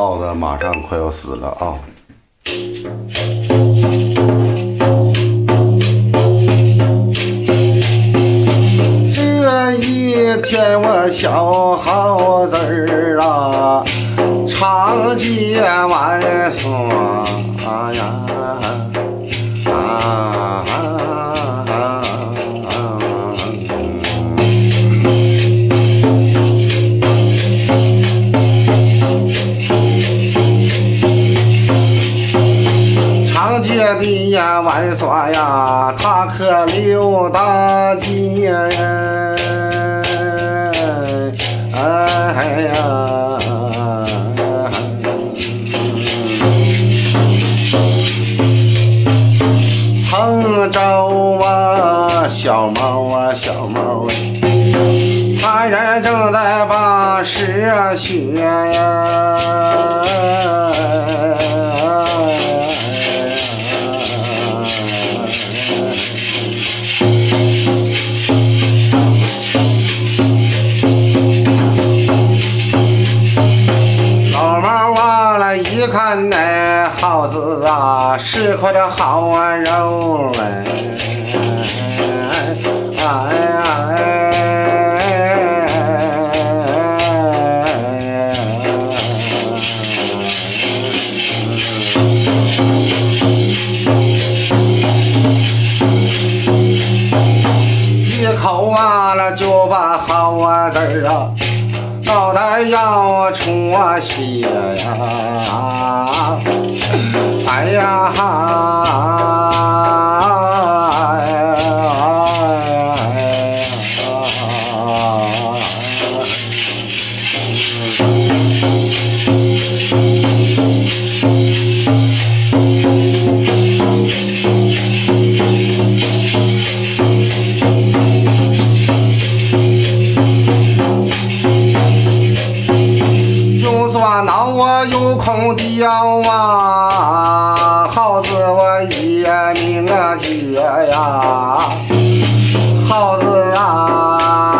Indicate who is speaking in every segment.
Speaker 1: 耗子马上快要死了啊！这一天我小耗子儿啊，长街万岁呀！地呀，玩耍呀，他可溜大街呀，哎呀，碰着我小猫啊，小猫哎，他人正在把屎学呀。是块的好肉哎！哎哎！一口完了就把耗子啊！脑袋要出血呀！哎呀！空调啊，耗子我一命啊绝呀，耗子啊。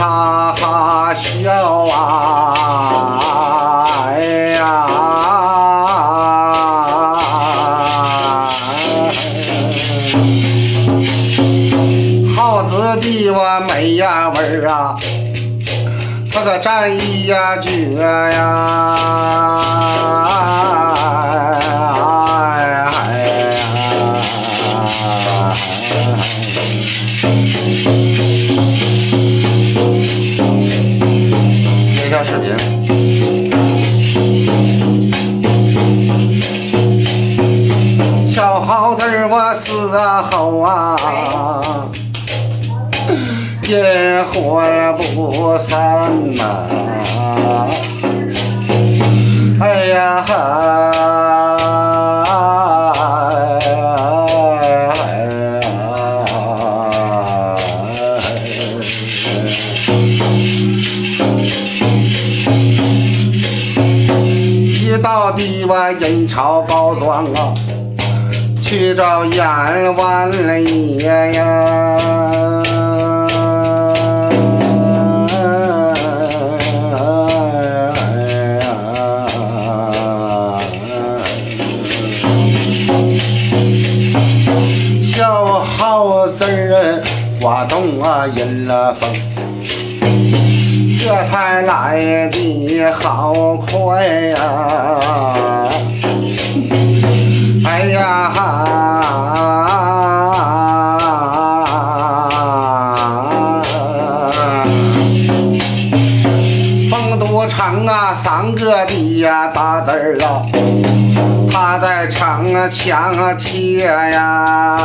Speaker 1: 哈哈笑啊！哎呀，耗子的我美呀味儿啊，他个战衣呀绝呀！我死后啊，也魂不散呐！哎呀！到底我阴朝告状啊，去找阎王爷呀！小耗子儿刮动啊阴了风。这才来的好快呀！哎呀，丰都城啊，三个的呀大字儿啊，他在城墙贴呀。